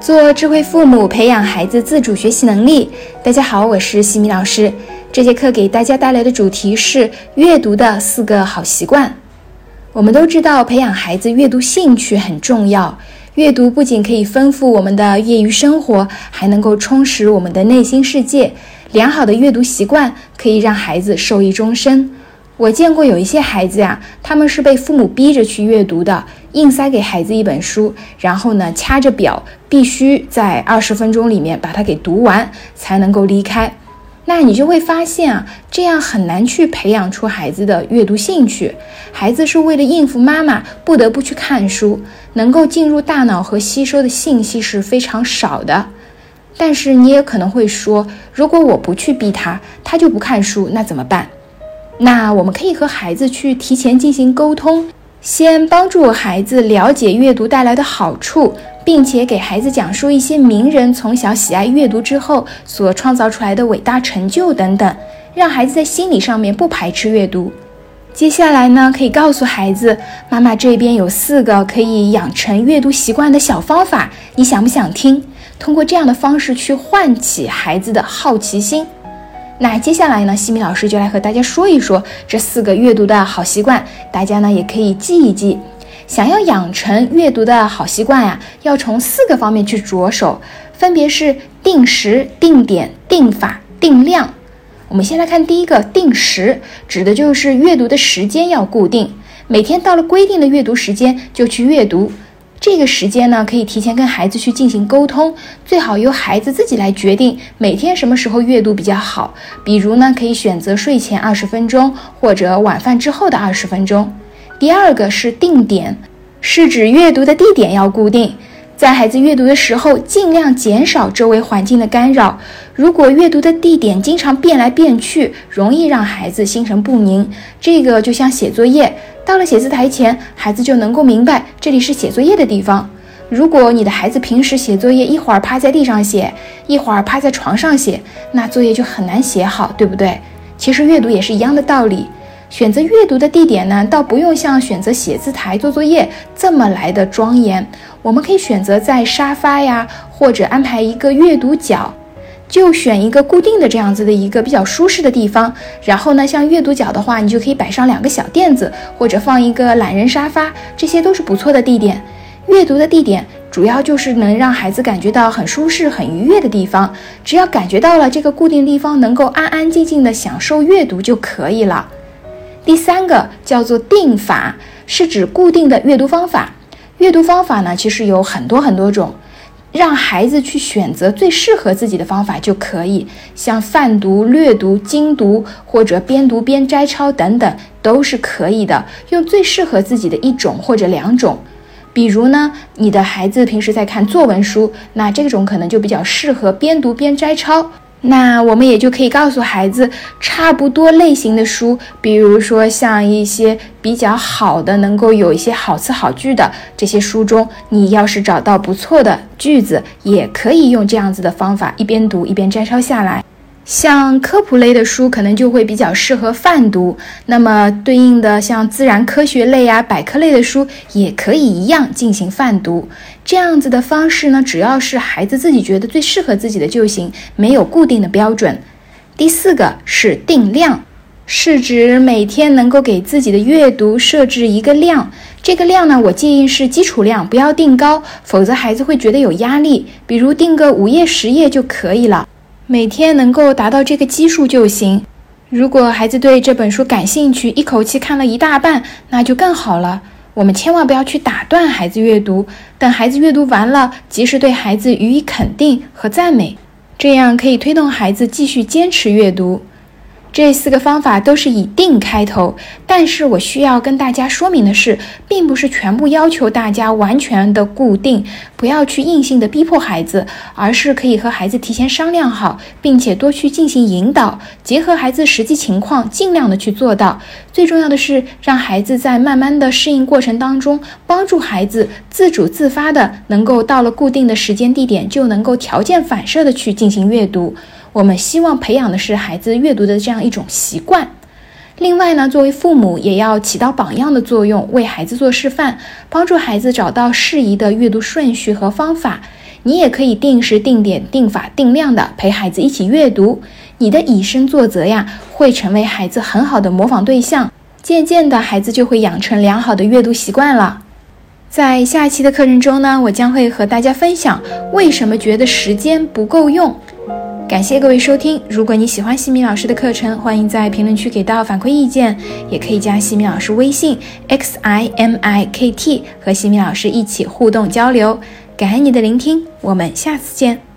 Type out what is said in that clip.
做智慧父母，培养孩子自主学习能力。大家好，我是西米老师。这节课给大家带来的主题是阅读的四个好习惯。我们都知道，培养孩子阅读兴趣很重要。阅读不仅可以丰富我们的业余生活，还能够充实我们的内心世界。良好的阅读习惯可以让孩子受益终身。我见过有一些孩子呀，他们是被父母逼着去阅读的，硬塞给孩子一本书，然后呢掐着表，必须在二十分钟里面把它给读完才能够离开。那你就会发现啊，这样很难去培养出孩子的阅读兴趣。孩子是为了应付妈妈，不得不去看书，能够进入大脑和吸收的信息是非常少的。但是你也可能会说，如果我不去逼他，他就不看书，那怎么办？那我们可以和孩子去提前进行沟通，先帮助孩子了解阅读带来的好处，并且给孩子讲述一些名人从小喜爱阅读之后所创造出来的伟大成就等等，让孩子在心理上面不排斥阅读。接下来呢，可以告诉孩子，妈妈这边有四个可以养成阅读习惯的小方法，你想不想听？通过这样的方式去唤起孩子的好奇心。那接下来呢，西米老师就来和大家说一说这四个阅读的好习惯，大家呢也可以记一记。想要养成阅读的好习惯呀，要从四个方面去着手，分别是定时、定点、定法、定量。我们先来看第一个，定时，指的就是阅读的时间要固定，每天到了规定的阅读时间就去阅读。这个时间呢，可以提前跟孩子去进行沟通，最好由孩子自己来决定每天什么时候阅读比较好。比如呢，可以选择睡前二十分钟，或者晚饭之后的二十分钟。第二个是定点，是指阅读的地点要固定。在孩子阅读的时候，尽量减少周围环境的干扰。如果阅读的地点经常变来变去，容易让孩子心神不宁。这个就像写作业，到了写字台前，孩子就能够明白这里是写作业的地方。如果你的孩子平时写作业，一会儿趴在地上写，一会儿趴在床上写，那作业就很难写好，对不对？其实阅读也是一样的道理。选择阅读的地点呢，倒不用像选择写字台做作业这么来的庄严。我们可以选择在沙发呀，或者安排一个阅读角，就选一个固定的这样子的一个比较舒适的地方。然后呢，像阅读角的话，你就可以摆上两个小垫子，或者放一个懒人沙发，这些都是不错的地点。阅读的地点主要就是能让孩子感觉到很舒适、很愉悦的地方。只要感觉到了这个固定地方，能够安安静静的享受阅读就可以了。第三个叫做定法，是指固定的阅读方法。阅读方法呢，其实有很多很多种，让孩子去选择最适合自己的方法就可以。像泛读、略读、精读或者边读边摘抄等等，都是可以的。用最适合自己的一种或者两种。比如呢，你的孩子平时在看作文书，那这种可能就比较适合边读边摘抄。那我们也就可以告诉孩子，差不多类型的书，比如说像一些比较好的，能够有一些好词好句的这些书中，你要是找到不错的句子，也可以用这样子的方法，一边读一边摘抄下来。像科普类的书，可能就会比较适合泛读。那么对应的像自然科学类呀、百科类的书，也可以一样进行泛读。这样子的方式呢，只要是孩子自己觉得最适合自己的就行，没有固定的标准。第四个是定量，是指每天能够给自己的阅读设置一个量。这个量呢，我建议是基础量，不要定高，否则孩子会觉得有压力。比如定个五页、十页就可以了。每天能够达到这个基数就行。如果孩子对这本书感兴趣，一口气看了一大半，那就更好了。我们千万不要去打断孩子阅读，等孩子阅读完了，及时对孩子予以肯定和赞美，这样可以推动孩子继续坚持阅读。这四个方法都是以“定”开头，但是我需要跟大家说明的是，并不是全部要求大家完全的固定，不要去硬性的逼迫孩子，而是可以和孩子提前商量好，并且多去进行引导，结合孩子实际情况，尽量的去做到。最重要的是，让孩子在慢慢的适应过程当中，帮助孩子自主自发的，能够到了固定的时间地点，就能够条件反射的去进行阅读。我们希望培养的是孩子阅读的这样一种习惯。另外呢，作为父母也要起到榜样的作用，为孩子做示范，帮助孩子找到适宜的阅读顺序和方法。你也可以定时定点、定法定量的陪孩子一起阅读。你的以身作则呀，会成为孩子很好的模仿对象。渐渐的，孩子就会养成良好的阅读习惯了。在下一期的课程中呢，我将会和大家分享为什么觉得时间不够用。感谢各位收听。如果你喜欢西米老师的课程，欢迎在评论区给到反馈意见，也可以加西米老师微信 x i m i k t 和西米老师一起互动交流。感恩你的聆听，我们下次见。